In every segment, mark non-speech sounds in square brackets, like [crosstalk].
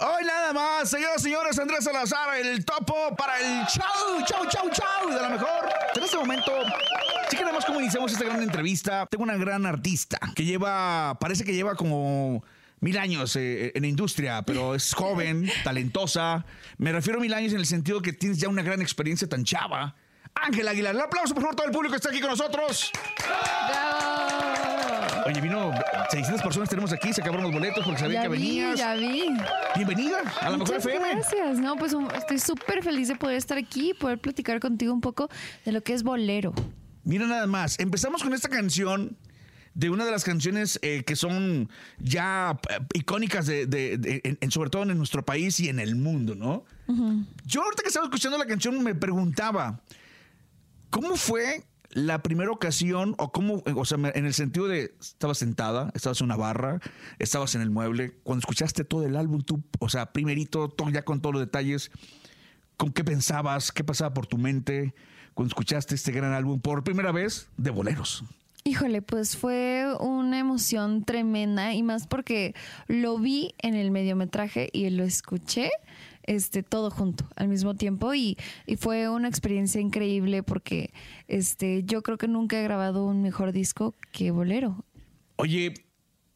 Hoy nada más, señoras y señores, Andrés Salazar, el topo para el chau, chau, chau, chau, de la mejor. En este momento, sí queremos cómo iniciamos esta gran entrevista. Tengo una gran artista que lleva, parece que lleva como mil años eh, en la industria, pero es joven, [laughs] talentosa. Me refiero a mil años en el sentido que tienes ya una gran experiencia tan chava. Ángel Aguilar, un aplauso por favor todo el público que está aquí con nosotros. Oye, vino 600 personas tenemos aquí, se acabaron los boletos porque sabía Ya que vi, venías. ya vi. Bienvenida a la mejor FM. gracias. No, pues estoy súper feliz de poder estar aquí y poder platicar contigo un poco de lo que es bolero. Mira nada más, empezamos con esta canción de una de las canciones eh, que son ya eh, icónicas de, de- de- en- en- sobre todo en nuestro país y en el mundo, ¿no? Yo ahorita que estaba escuchando la canción me preguntaba, ¿cómo fue la primera ocasión o cómo, o sea, en el sentido de estabas sentada, estabas en una barra, estabas en el mueble, cuando escuchaste todo el álbum, tú, o sea, primerito, todo, ya con todos los detalles, ¿con qué pensabas? ¿Qué pasaba por tu mente cuando escuchaste este gran álbum por primera vez de boleros? Híjole, pues fue una emoción tremenda y más porque lo vi en el mediometraje y lo escuché este todo junto al mismo tiempo y, y fue una experiencia increíble porque este yo creo que nunca he grabado un mejor disco que Bolero Oye,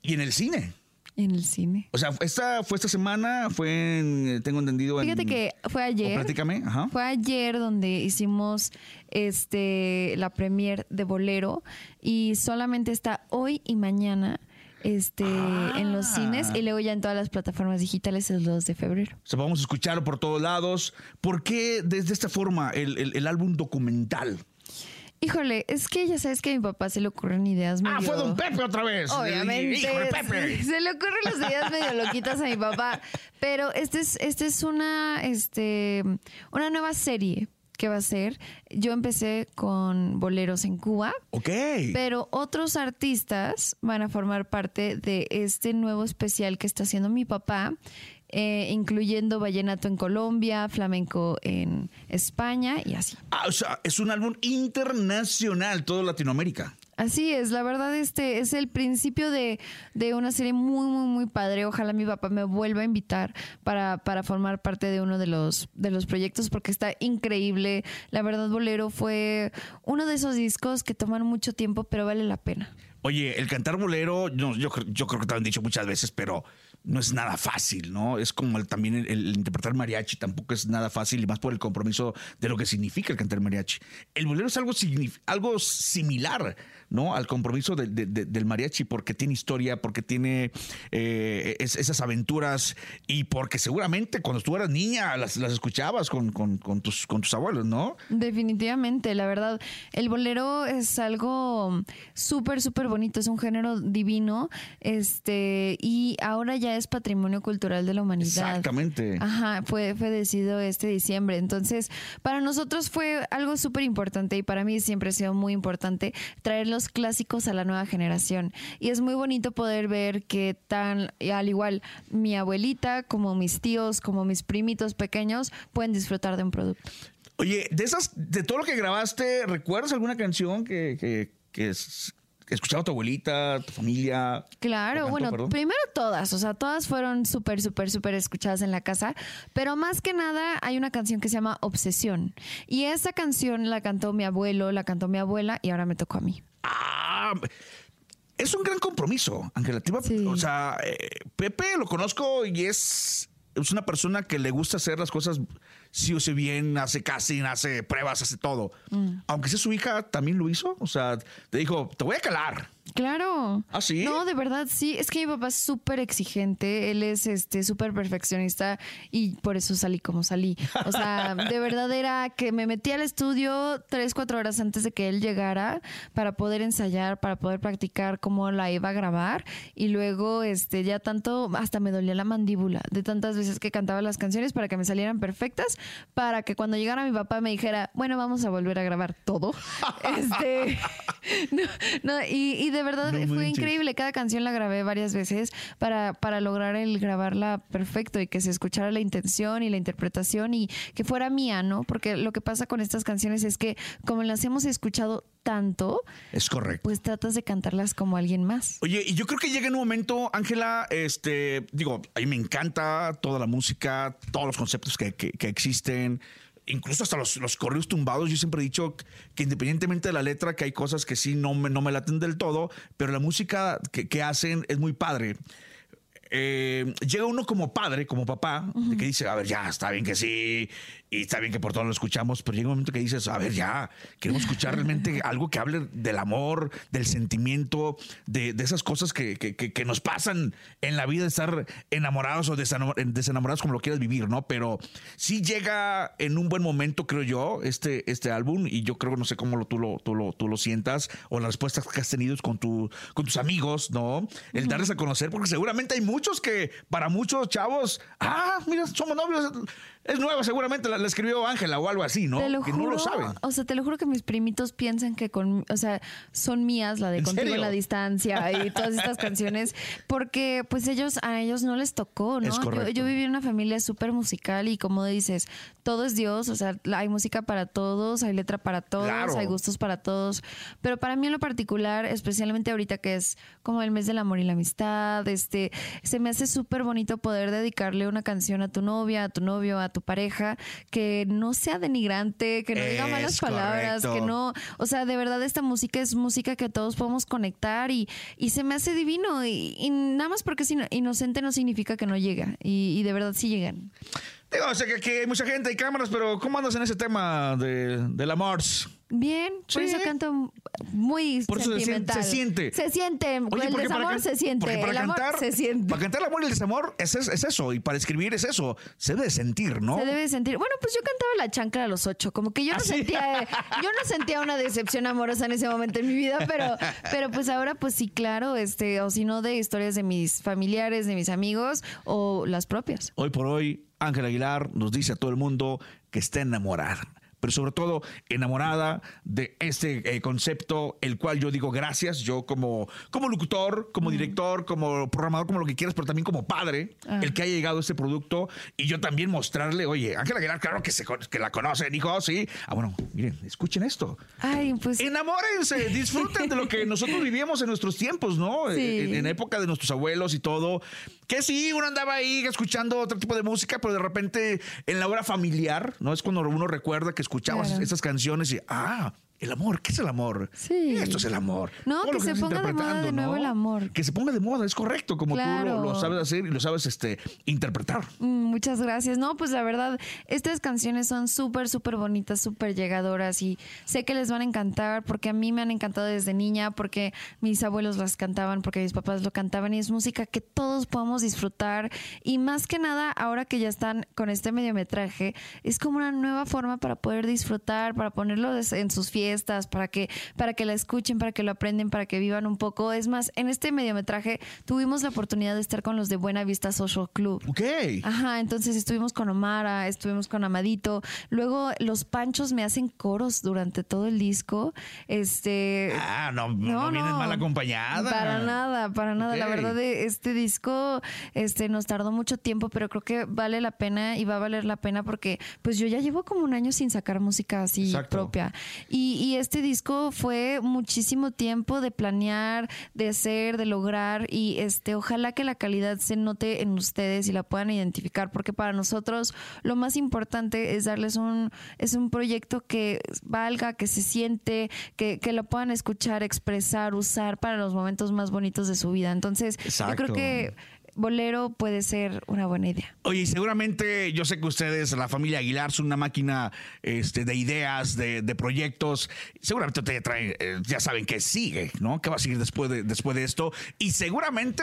¿y en el cine? en el cine. O sea, esta fue esta semana, fue en, tengo entendido en... Fíjate que fue ayer. platícame, ajá. Fue ayer donde hicimos este la premier de Bolero y solamente está hoy y mañana este en los Ah. cines y luego ya en todas las plataformas digitales el 2 de febrero. O sea, vamos a escucharlo por todos lados. ¿Por qué desde esta forma el, el- el álbum documental? Híjole, es que ya sabes que a mi papá se le ocurren ideas Ah, medio- fue Don Pepe otra vez. Obviamente. Pepe. [laughs] Se le ocurren las ideas medio loquitas a mi papá. Pero este es, este es una, este, una nueva serie que va a ser. Yo empecé con boleros en Cuba. Ok. Pero otros artistas van a formar parte de este nuevo especial que está haciendo mi papá, eh, incluyendo vallenato en Colombia, flamenco en España y así. Ah, o sea, es un álbum internacional, todo Latinoamérica. Así es, la verdad este es el principio de, de una serie muy, muy, muy padre. Ojalá mi papá me vuelva a invitar para, para formar parte de uno de los, de los proyectos porque está increíble. La verdad, Bolero fue uno de esos discos que toman mucho tiempo, pero vale la pena. Oye, el cantar bolero, yo, yo creo que te lo han dicho muchas veces, pero no es nada fácil, ¿no? Es como el- también el, interpretar mariachi tampoco es nada fácil y más por el compromiso de lo que significa el cantar mariachi. El bolero es algo, algo similar, ¿no? Al compromiso de- de- de- del mariachi porque tiene historia, porque tiene eh, es- esas aventuras y porque seguramente cuando tú eras niña las, las escuchabas con, con- con tus, con tus abuelos, ¿no? Definitivamente, la verdad, el bolero es algo súper, súper bonito, es un género divino, este, y ahora ya es patrimonio cultural de la humanidad. Exactamente. Ajá, fue, fue decidido este diciembre. Entonces, para nosotros fue algo súper importante y para mí siempre ha sido muy importante traer los clásicos a la nueva generación. Y es muy bonito poder ver que tan, al igual mi abuelita, como mis tíos, como mis primitos pequeños, pueden disfrutar de un producto. Oye, de esas, de todo lo que grabaste, ¿recuerdas alguna canción que, que, que es- que escuchaba tu abuelita, tu familia? Claro, ¿O cantó, bueno, perdón? primero todas, o sea, todas fueron súper, súper, súper escuchadas en la casa, pero más que nada hay una canción que se llama Obsesión. Y esa canción la cantó mi abuelo, la cantó mi abuela y ahora me tocó a mí. Ah, es un gran compromiso, Ángela. Sí. O sea, eh, Pepe lo conozco y es, es una persona que le gusta hacer las cosas sí o sí bien, hace casting, hace pruebas, hace todo. Mm. Aunque sea su hija, también lo hizo. O sea, te dijo, te voy a calar. Claro. ¿Ah, sí? No, de verdad, sí. Es que mi papá es súper exigente. Él es este súper perfeccionista y por eso salí como salí. O sea, de verdad era que me metí al estudio tres, cuatro horas antes de que él llegara para poder ensayar, para poder practicar cómo la iba a grabar. Y luego, este, ya tanto, hasta me dolía la mandíbula de tantas veces que cantaba las canciones para que me salieran perfectas, para que cuando llegara mi papá me dijera, bueno, vamos a volver a grabar todo. [laughs] este, [laughs] no, no, y, y de de verdad No fue manches. increíble. Cada canción la grabé varias veces para, para lograr el grabarla perfecto y que se escuchara la intención y la interpretación y que fuera mía, ¿no? Porque lo que pasa con estas canciones es que como las hemos escuchado tanto, Es correcto. pues tratas de cantarlas como alguien más. Oye, y yo creo que llega en un momento, Ángela, este, digo, a mí me encanta toda la música, todos los conceptos que, que- que existen, incluso hasta los, los correos tumbados. Yo siempre he dicho que independientemente de la letra, que hay cosas que sí no me, no me laten del todo, pero la música que, que hacen es muy padre. Eh, llega uno como padre, como papá, que dice, a ver, ya, está bien que sí, y está bien que por todo lo escuchamos, pero llega un momento que dices, a ver, ya, queremos escuchar realmente [laughs] algo que hable del amor, del sentimiento, de, de esas cosas que, que- que- nos pasan en la vida de estar enamorados o desenamo- desenamorados, como lo quieras vivir, ¿no? Pero sí llega en un buen momento, creo yo, este, este álbum, y yo creo, no sé cómo lo, tú, lo, tú, lo, tú lo sientas, o las respuestas que has tenido con, tu, con tus amigos, ¿no? El darles a conocer, porque seguramente hay muchos que, para muchos chavos, ah, mira, somos novios, es nueva, seguramente la, la escribió Ángela o algo así, ¿no? Te lo que juro, no lo saben. O sea, te lo juro que mis primitos piensan que con, o sea, son mías la de ¿En Contigo en la distancia y [laughs] todas estas canciones, porque pues ellos, a ellos no les tocó, ¿no? Es Yo, yo viví en una familia súper musical y como dices, todo es Dios, o sea, hay música para todos, hay letra para todos, Claro. hay gustos para todos, pero para mí en lo particular, especialmente ahorita que es como el mes del amor y la amistad, este, se me hace súper bonito poder dedicarle una canción a tu novia, a tu novio, a tu pareja, que no sea denigrante, que no diga malas palabras, que no, o sea, de verdad esta música es música que todos podemos conectar y, y se me hace divino y, y nada más porque es ino- inocente no significa que no llega y, y de verdad sí llegan. Digo, sé que aquí hay mucha gente y cámaras, pero ¿cómo andas en ese tema de, del amor? Bien, por Sí. eso canto muy Por eso sentimental. se siente. Se siente. Oye, el desamor se siente. porque para el amor cantar, se siente. Para cantar el amor y el desamor es, es- es eso. Y para escribir es eso. Se debe de sentir, ¿no? Se debe sentir. Bueno, pues yo cantaba la chancla a los ocho. Como que yo no ¿Ah, sí? sentía, yo no sentía una decepción amorosa en ese momento en mi vida, pero, pero pues ahora, pues sí, claro, este, o si no de historias de mis familiares, de mis amigos, o las propias. Hoy por hoy, Ángel Aguilar nos dice a todo el mundo que está enamorada. Pero sobre todo enamorada de este eh, concepto, el cual yo digo gracias, yo como, como locutor, como director, como programador, como lo que quieras, pero también como padre, Ah. el que haya llegado a este producto y yo también mostrarle, oye, Ángel Aguilar, claro que, se, que la conocen, hijo, sí. Ah, bueno, miren, escuchen esto. Ay, pues. Enamórense, [laughs] disfruten de lo que nosotros vivíamos en nuestros tiempos, ¿no? Sí. En, en época de nuestros abuelos y todo. Que sí, uno andaba ahí escuchando otro tipo de música, pero de repente en la hora familiar, ¿no? Es cuando uno recuerda que escuchabas Claro. esas canciones y, ah, el amor, ¿qué es el amor? Sí. Esto es el amor. No, que se ponga de moda de nuevo ¿no? el amor. Que se ponga de moda, es correcto, como tú lo, lo sabes hacer y lo sabes este, interpretar. Mm, Muchas gracias. No, pues la verdad, estas canciones son súper, súper bonitas, súper llegadoras y sé que les van a encantar porque a mí me han encantado desde niña, porque mis abuelos las cantaban, porque mis papás lo cantaban y es música que todos podemos disfrutar y más que nada, ahora que ya están con este mediometraje, es como una nueva forma para poder disfrutar, para ponerlo en sus fiestas, para que, para que la escuchen, para que lo aprenden, para que vivan un poco. Es más, en este mediometraje tuvimos la oportunidad de estar con los de Buena Vista Social Club. Ok. Ajá, entonces estuvimos con Omara, estuvimos con Amadito. Luego los panchos me hacen coros durante todo el disco. Este. Ah, no, no, vienes mal acompañada. Para nada, para nada. La verdad, de este disco este, nos tardó mucho tiempo, pero creo que vale la pena y va a valer la pena porque pues yo ya llevo como un año sin sacar música así Exacto. propia. Y, y este disco fue muchísimo tiempo de planear, de hacer, de lograr y este ojalá que la calidad se note en ustedes y la puedan identificar porque para nosotros lo más importante es darles un es un proyecto que valga, que se siente, que, que lo puedan escuchar, expresar, usar para los momentos más bonitos de su vida. Entonces, yo creo que Bolero puede ser una buena idea. Oye, y seguramente yo sé que ustedes, la familia Aguilar, son una máquina este, de ideas, de, proyectos. Seguramente te traen, eh, ya saben que sigue, ¿no? ¿Qué va a seguir después de, después de esto? Y seguramente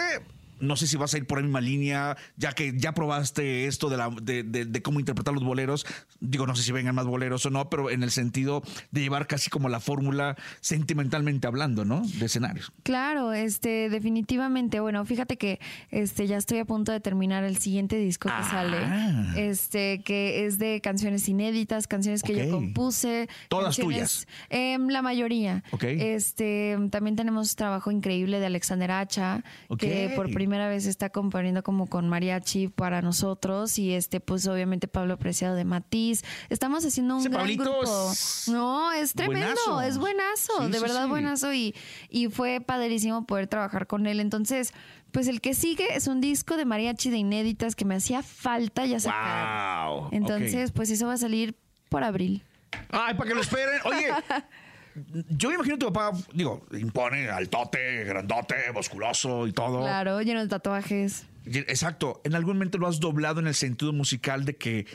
no sé si vas a ir por la misma línea, ya que ya probaste esto de, la, de, de- de cómo interpretar los boleros. Digo, no sé si vengan más boleros o no, pero en el sentido de llevar casi como la fórmula sentimentalmente hablando, ¿no? De escenarios. Claro, este, definitivamente. Bueno, fíjate que este ya estoy a punto de terminar el siguiente disco que Ah. sale. Este, que es de canciones inéditas, canciones que yo compuse. Todas canciones- Em, la mayoría. Este, también tenemos trabajo increíble de Alexander Hacha, que por primera vez está componiendo como con mariachi para nosotros. Y este, pues obviamente Pablo Preciado de Matiz. Estamos haciendo un Ese gran Pablito grupo. es No, es tremendo, buenazo. es buenazo, Sí, de sí, verdad sí. buenazo y, y fue padrísimo poder trabajar con él. Entonces, pues el que sigue es un disco de mariachi de inéditas que me hacía falta ya sacar. ¡Wow! Entonces, pues eso va a salir por abril. Ay, para que lo esperen. Oye, [laughs] yo me imagino tu papá, digo, impone altote, grandote, musculoso y todo. Claro, lleno de tatuajes. Exacto. ¿En algún momento lo has doblado en el sentido musical de que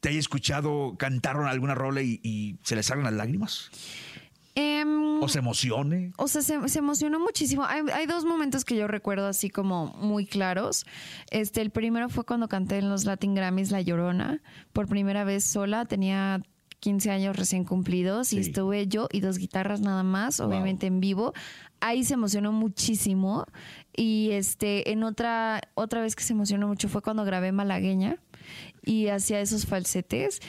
te haya escuchado cantar alguna rola y, y se le salgan las lágrimas? Em, ¿O se emocione? O sea, se, se emocionó muchísimo. Hay, hay dos momentos que yo recuerdo así como muy claros. Este, el primero fue cuando canté en los Latin Grammys La Llorona, por primera vez sola. Tenía 15 años recién cumplidos y estuve yo y dos guitarras nada más, Wow. obviamente en vivo. Ahí se emocionó muchísimo. Y este, en otra, otra vez que se emocionó mucho fue cuando grabé Malagueña y hacía esos falsetes.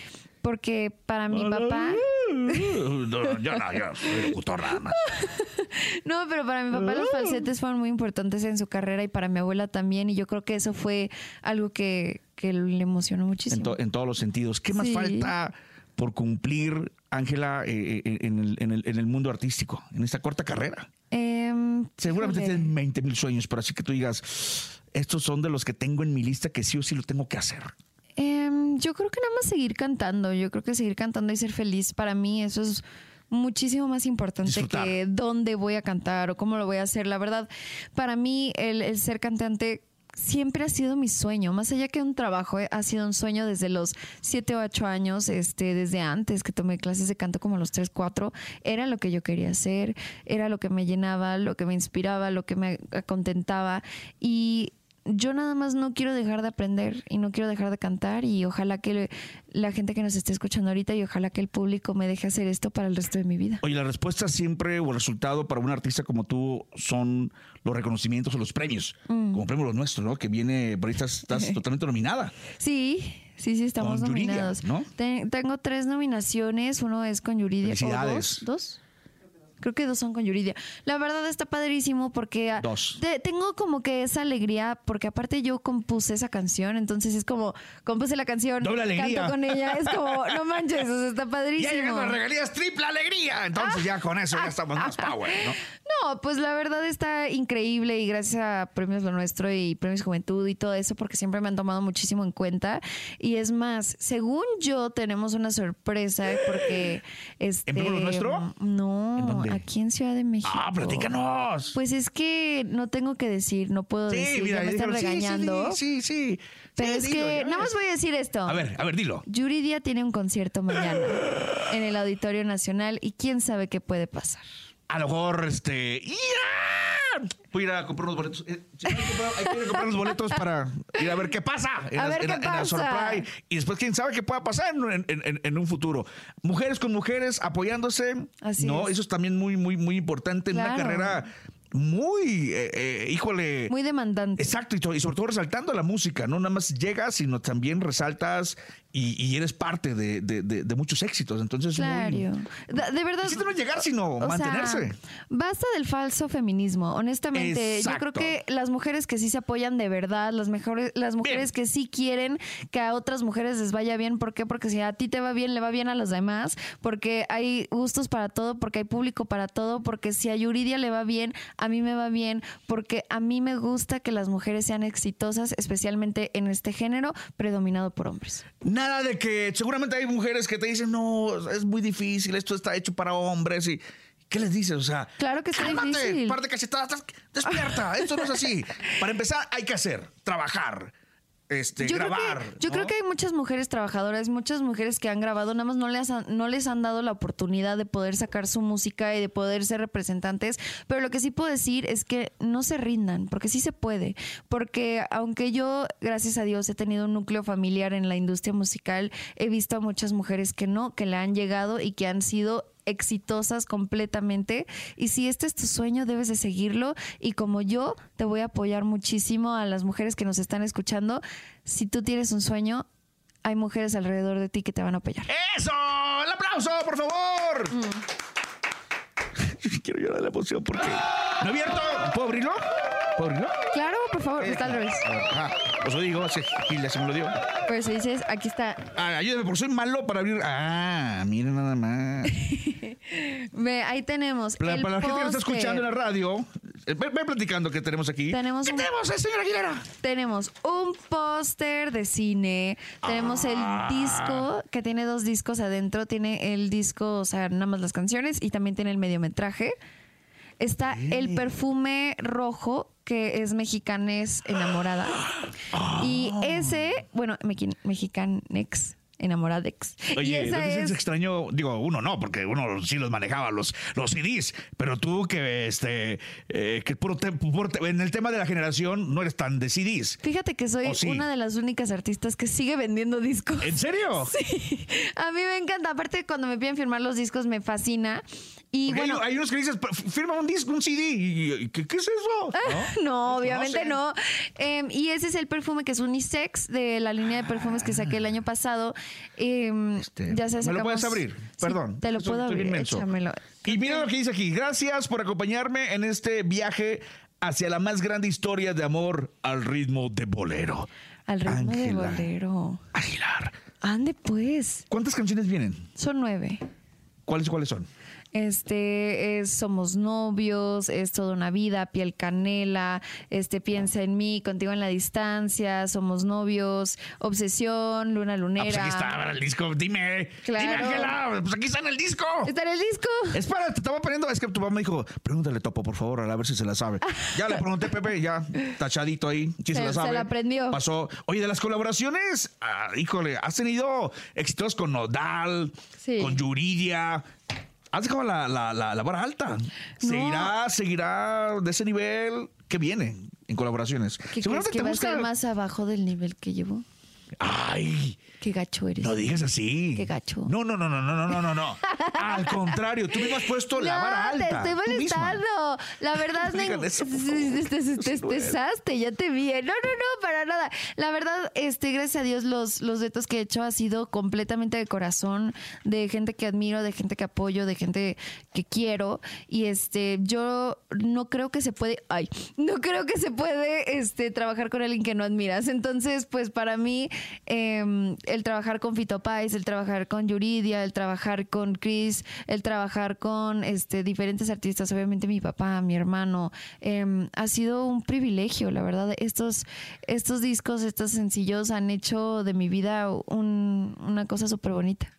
Porque para mi papá. [laughs] No, yo no, yo soy locutor nada más. [laughs] No, pero para mi papá los falsetes fueron muy importantes en su carrera y para mi abuela también. Y yo creo que eso fue algo que, que le emocionó En, muchísimo. to- en todos los sentidos. ¿Qué más Sí. falta por cumplir, Ángela, eh, eh, en, el, en el- en el mundo artístico, en esta corta carrera? Em, Seguramente híjole. tienes 20 mil sueños, pero así que tú digas, estos son de los que tengo en mi lista que sí o sí lo tengo que hacer. Em, yo creo que nada más seguir cantando. Yo creo que seguir cantando y ser feliz para mí eso es muchísimo más importante Disfrutar. que dónde voy a cantar o cómo lo voy a hacer. La verdad, para mí el, el ser cantante siempre ha sido mi sueño, más allá que un trabajo, eh, ha sido un sueño desde los 7 o 8 años, este, desde antes que tomé clases de canto como los 3, 4, era lo que yo quería hacer, era lo que me llenaba, lo que me inspiraba, lo que me contentaba y yo nada más no quiero dejar de aprender y no quiero dejar de cantar y ojalá que la gente que nos esté escuchando ahorita y ojalá que el público me deje hacer esto para el resto de mi vida. Oye, la respuesta siempre o el resultado para un artista como tú son los reconocimientos o los premios, Mm. como premio los nuestros, ¿no? Que viene, por ahí estás, estás [laughs] totalmente nominada. Sí, sí, sí, estamos Con Yuridia, nominados. ¿no? Te- tengo tres nominaciones, uno es con Yuridia. ¿o. ¿Dos? ¿Dos? Creo que dos son con Yuridia. La verdad está padrísimo porque ah, Dos. te- tengo como que esa alegría porque aparte yo compuse esa canción, entonces es como compuse la canción, Doble alegría. canto con ella, es como no [laughs] manches, o sea, está Ya padrísimo. llegan las regalías, triple alegría. Entonces ya con eso ya estamos más power, ¿no? [laughs] No, pues la verdad está increíble y gracias a Premios Lo Nuestro y Premios Juventud y todo eso, porque siempre me han tomado muchísimo en cuenta. Y es más, según yo, tenemos una sorpresa porque... Este, Premios Lo Nuestro? ¿En No, dónde? Aquí en Ciudad de México. Ah, platícanos. Pues es que no tengo que decir, no puedo decir, ya me están. Sí, sí, regañando. Sí, sí, sí. Pero Sí, es dilo, que nada más voy a decir esto. A ver, a ver, dilo. Yuridia tiene un concierto mañana [laughs] en el Auditorio Nacional y quién sabe qué puede pasar. A lo mejor, este. ¡Ya! Voy a ir a comprar unos boletos. Eh, sí, hay, que comprar, hay que ir a comprar unos boletos para ir a ver qué pasa. En A la- ver en qué la- en la pasa. Surprise. Y después, quién sabe qué pueda pasar en, en- en- en un futuro. Mujeres con mujeres apoyándose. Así no, es. eso es también muy, muy, muy importante en una Claro. carrera muy, eh, eh, híjole. Muy demandante. Exacto, y, y sobre todo resaltando la música, no nada más llegas, sino también resaltas y, y eres parte de, de- de- de muchos éxitos. Entonces, Claro. muy, De verdad. No llegar, sino sea, mantenerse. basta del falso feminismo. Honestamente, yo creo que las mujeres que sí se apoyan de verdad, las mejores, las mujeres que sí quieren que a otras mujeres les vaya bien. ¿Por qué? Porque si a ti te va bien, le va bien a los demás. Porque hay gustos para todo, porque hay público para todo. Porque si a Yuridia le va bien, a mí me va bien. Porque a mí me gusta que las mujeres sean exitosas, especialmente en este género predominado por hombres. Nada de que seguramente hay mujeres que te dicen, no, es muy difícil, esto está hecho para hombres y... ¿Qué les dices? O sea, Claro que está cálmate, difícil. parte cachetadas, estás- despierta, esto no es así. [laughs] Para empezar, hay que hacer, trabajar, este, yo grabar. Creo que, yo ¿no? creo que hay muchas mujeres trabajadoras, muchas mujeres que han grabado, nada más no les han, no les han dado la oportunidad de poder sacar su música y de poder ser representantes. Pero lo que sí puedo decir es que no se rindan, porque sí se puede. Porque aunque yo, gracias a Dios, he tenido un núcleo familiar en la industria musical, he visto a muchas mujeres que no, que le han llegado y que han sido exitosas completamente. Y si este es tu sueño, debes de seguirlo. Y como yo, te voy a apoyar muchísimo a las mujeres que nos están escuchando. Si tú tienes un sueño, hay mujeres alrededor de ti que te van a apoyar. ¡Eso! ¡El aplauso, por favor! Mm. [laughs] Quiero llorar de la emoción porque. ¿No he abierto? ¿Puedo abrirlo? ¿Puedo abrirlo? Claro, por favor, está al revés. Ah, os lo digo, así, Gilda se me lo dio. Pues dices, aquí está. Ah, ayúdame, porque soy malo para abrir. Ah, miren nada más. [laughs] Ve, ahí tenemos. Para, el para la gente que está póster. escuchando en la radio, eh, ve, ve platicando que tenemos aquí. Tenemos ¿Qué un- tenemos, eh, señora Aguilera? Tenemos un póster de cine, tenemos Ah. el disco que tiene dos discos adentro, tiene el disco, o sea, nada más las canciones y también tiene el mediometraje. Está el perfume rojo que es mexicanes enamorada. Y Ah. ese, bueno, mexicanex enamoradex. Oye, esa ¿no te sientes es extraño? Digo, uno no, porque uno sí los manejaba, los, los CDs. Pero tú que, este, eh, que puro te- puro te- en el tema de la generación no eres tan de CDs. Fíjate que soy una de las únicas artistas que sigue vendiendo discos. ¿En serio? [laughs] Sí, a mí me encanta. Aparte, cuando me piden firmar los discos, me fascina. Y Porque bueno, hay, hay unos que dices, "F- firma un disco, un CD. ¿Y, y- ¿qué, qué es eso? [laughs] no, obviamente sé. no. Em, y ese es el perfume que es unisex de la línea de perfumes que saqué el año pasado. Em, Este, ya se ¿Me lo puedes sacamos- abrir? Sí, Perdón. te lo puedo abrir. Échamelo. Y mira lo que dice aquí. Gracias por acompañarme en este viaje hacia la más grande historia de amor al ritmo de bolero. Al ritmo de bolero. Aguilar. Ande pues. ¿Cuántas canciones vienen? Son nueve. ¿Cuáles cuáles son? Este es Somos novios, es toda una vida, piel canela, este piensa en mí, contigo en la distancia, somos novios, obsesión, luna Ah, lunera. pues aquí está el disco. Dime. Claro. Dime, Ángela. Pues aquí está en el disco. Está en el disco. Espera, te estaba poniendo. Es que tu mamá me dijo, pregúntale, Topo, por favor, a ver si se la sabe. Ya le pregunté, Pepe, ya tachadito ahí. Sí se, Se- la se sabe. la aprendió. Pasó. Oye, de las colaboraciones, ah, híjole, has tenido éxitos con Nodal, Sí. con Yuridia. Has dejado la, la, la, la vara alta. ¿Seguirá, seguirá de ese nivel? ¿Qué viene en colaboraciones? ¿Qué crees que te va a busca- más abajo del nivel que llevo? Ay, Qué gacho eres. No digas así. Qué gacho. No, no, no, no, no, no, no, no. [laughs] Al contrario, tú mismo has puesto la no, vara alta. Te estoy molestando. La verdad, no me. Te estresaste, ya te vi. ¿eh? No, no, no, para nada. La verdad, este, gracias a Dios, los, los retos que he hecho ha sido completamente de corazón, de gente que admiro, de gente que apoyo, de gente que quiero. Y este, yo no creo que se puede. Ay, no creo que se puede este, trabajar con alguien que no admiras. Entonces, pues para mí. Eh, el trabajar con Fito Páez, el trabajar con Yuridia, el trabajar con Chris, el trabajar con este, diferentes artistas, obviamente mi papá, mi hermano, em, ha sido un privilegio, la verdad. Estos, estos discos, estos sencillos han hecho de mi vida un- una cosa súper bonita.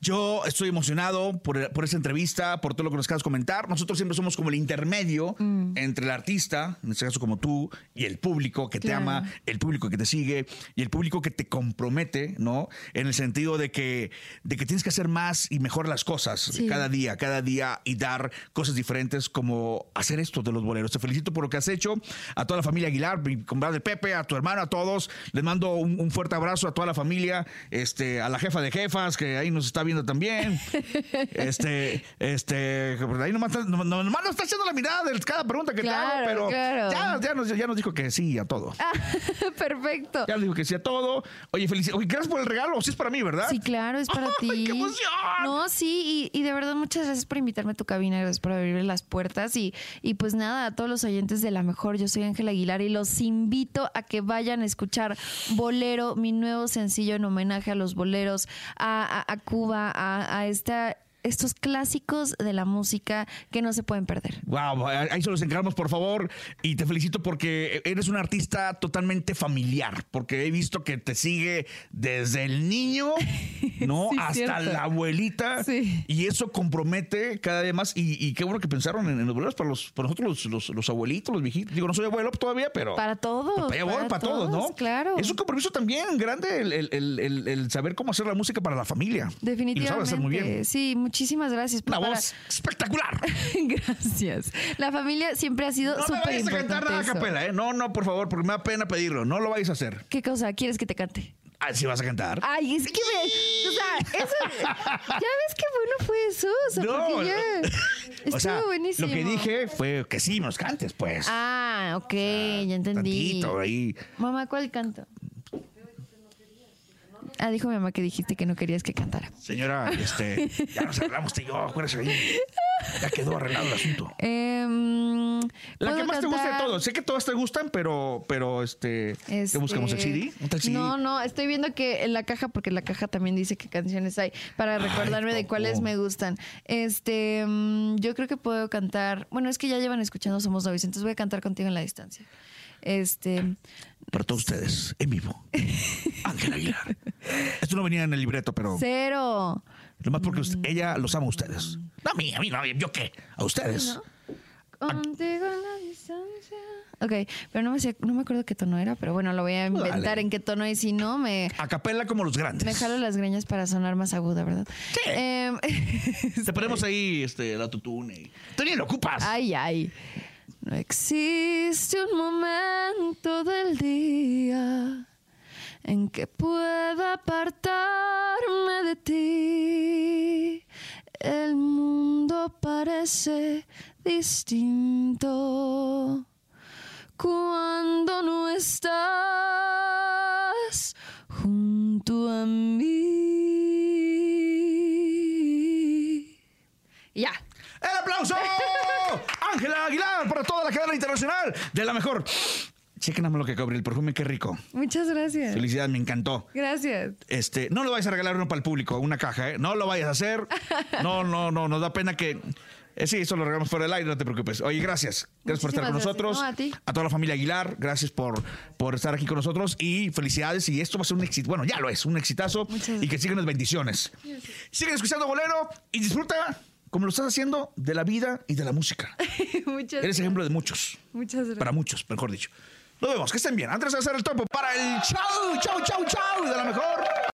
Yo estoy emocionado por, por esta entrevista, por todo lo que nos acabas de comentar. Nosotros siempre somos como el intermedio Mm. entre el artista, en este caso como tú, y el público que te Claro. ama, el público que te sigue y el público que te compromete, ¿no? En el sentido de que, de que tienes que hacer más y mejor las cosas Sí. cada día, cada día y dar cosas diferentes como hacer esto de los boleros. Te felicito por lo que has hecho. A toda la familia Aguilar, mi compadre Pepe, a tu hermano, a todos. Les mando un, un fuerte abrazo a toda la familia, este, a la jefa de jefas que ahí nos está viendo también. [laughs] este, este, pues ahí nomás, está- no- no- nomás nos está haciendo la mirada de cada pregunta que Claro, te hago, pero claro. ya, ya, nos, ya nos dijo que sí a todo. [laughs] Perfecto. Ya nos dijo que sí a todo. Oye, felicidades. Oye, gracias por el regalo. Sí es para mí, ¿verdad? Sí, claro, es para [laughs] ¡Ay, ti. qué emoción! No, sí, y, y de verdad muchas gracias por invitarme a tu cabina, gracias por abrirme las puertas y, y pues nada, a todos los oyentes de La Mejor, yo soy Ángela Aguilar y los invito a que vayan a escuchar Bolero, mi nuevo sencillo en homenaje a los boleros, a, a- a Cuba, Carla, uh, is that estos clásicos de la música que no se pueden perder. Wow, ahí se los encargamos, por favor. Y te felicito porque eres un artista totalmente familiar, porque he visto que te sigue desde el niño, [laughs] ¿no? Sí, Hasta cierto. la abuelita. Sí. Y eso compromete cada vez más. Y, y qué bueno que pensaron en, en los boleros para, los, para nosotros, los, los- los abuelitos, los viejitos. Digo, no soy abuelo todavía, pero. Para todos, Para, voy, para para todos, ¿no? claro. Es un compromiso también grande el, el- el- el- el saber cómo hacer la música para la familia. Y lo Definitivamente. sabes hacer muy bien. Sí, muchísimas gracias. Una Para- voz espectacular. [laughs] Gracias. La familia siempre ha sido No me súper vayas a cantar nada a capela, ¿eh? No, no, por favor, porque me da pena pedirlo. No lo vayas a hacer. ¿Qué cosa quieres que te cante? Ah, sí vas a cantar. Ay, es que me. O sea, eso. [laughs] ¿Ya ves qué bueno fue eso? O sea, porque ya. [laughs] Estuvo o sea, buenísimo. lo que dije fue que sí nos cantes, pues. Ah, ok, ya entendí. Tantito ahí. Mamá, ¿cuál canto? Ah, dijo mi mamá que dijiste que no querías que cantara. Señora, este, [laughs] ya nos arreglamos tú y yo, acuérdese ahí. Ya quedó arreglado el asunto. Em, La que ¿puedo más te gusta de todos. Sé que todas te gustan, pero, pero este, ¿qué Este, buscamos? ¿El CD? No, no, estoy viendo que en la caja, porque la caja también dice qué canciones hay, para recordarme de cuáles me gustan. Este, mm, yo creo que puedo cantar, bueno, es que ya llevan escuchando Somos Novios, entonces voy a cantar contigo en la distancia. Este, Para todos ustedes, en vivo. Ángel Aguilar. [laughs] Esto no venía en el libreto, pero cero. lo más porque usted- ella los ama a ustedes. No a mí, a mí no, ¿yo qué? A ustedes. Contigo en la distancia. Ok, pero no me, sé- no me acuerdo qué tono era, pero bueno, lo voy a inventar Dale. en qué tono y si no, me, A capela como los grandes. me jalo las greñas para sonar más aguda, ¿verdad? Sí. Em, [laughs] Te ponemos ahí este, el autotune. y- Tú ni lo ocupas. Ay, ay. No existe un momento del día en que pueda apartarme de ti. El mundo parece distinto cuando no estás junto a mí. Ya. ¡El aplauso! [laughs] Ángela Aguilar para toda la cadena internacional de la mejor. Chequen nada más lo que cobra el perfume, qué rico. Muchas gracias. Felicidades, me encantó. Gracias. Este, no lo vayas a regalar uno para el público, una caja, ¿eh? No lo vayas a hacer. [laughs] No, no, no, nos da pena que. eh, sí, eso lo regalamos fuera del aire, no te preocupes. Oye, gracias. Gracias por estar con Muchísimas nosotros. gracias. No, a ti. toda la familia Aguilar, gracias por, por estar aquí con nosotros y felicidades. Y esto va a ser un éxito. Bueno, ya lo es, un exitazo. Muchas Y que sigan las bendiciones. Sigan escuchando Bolero y disfruta, como lo estás haciendo, de la vida y de la música. [laughs] Muchas, Eres ejemplo de muchos. muchas gracias. Para muchos, mejor dicho. Nos vemos, que estén bien. Antes de hacer el topo para el chau, chau, chau, chau de la mejor.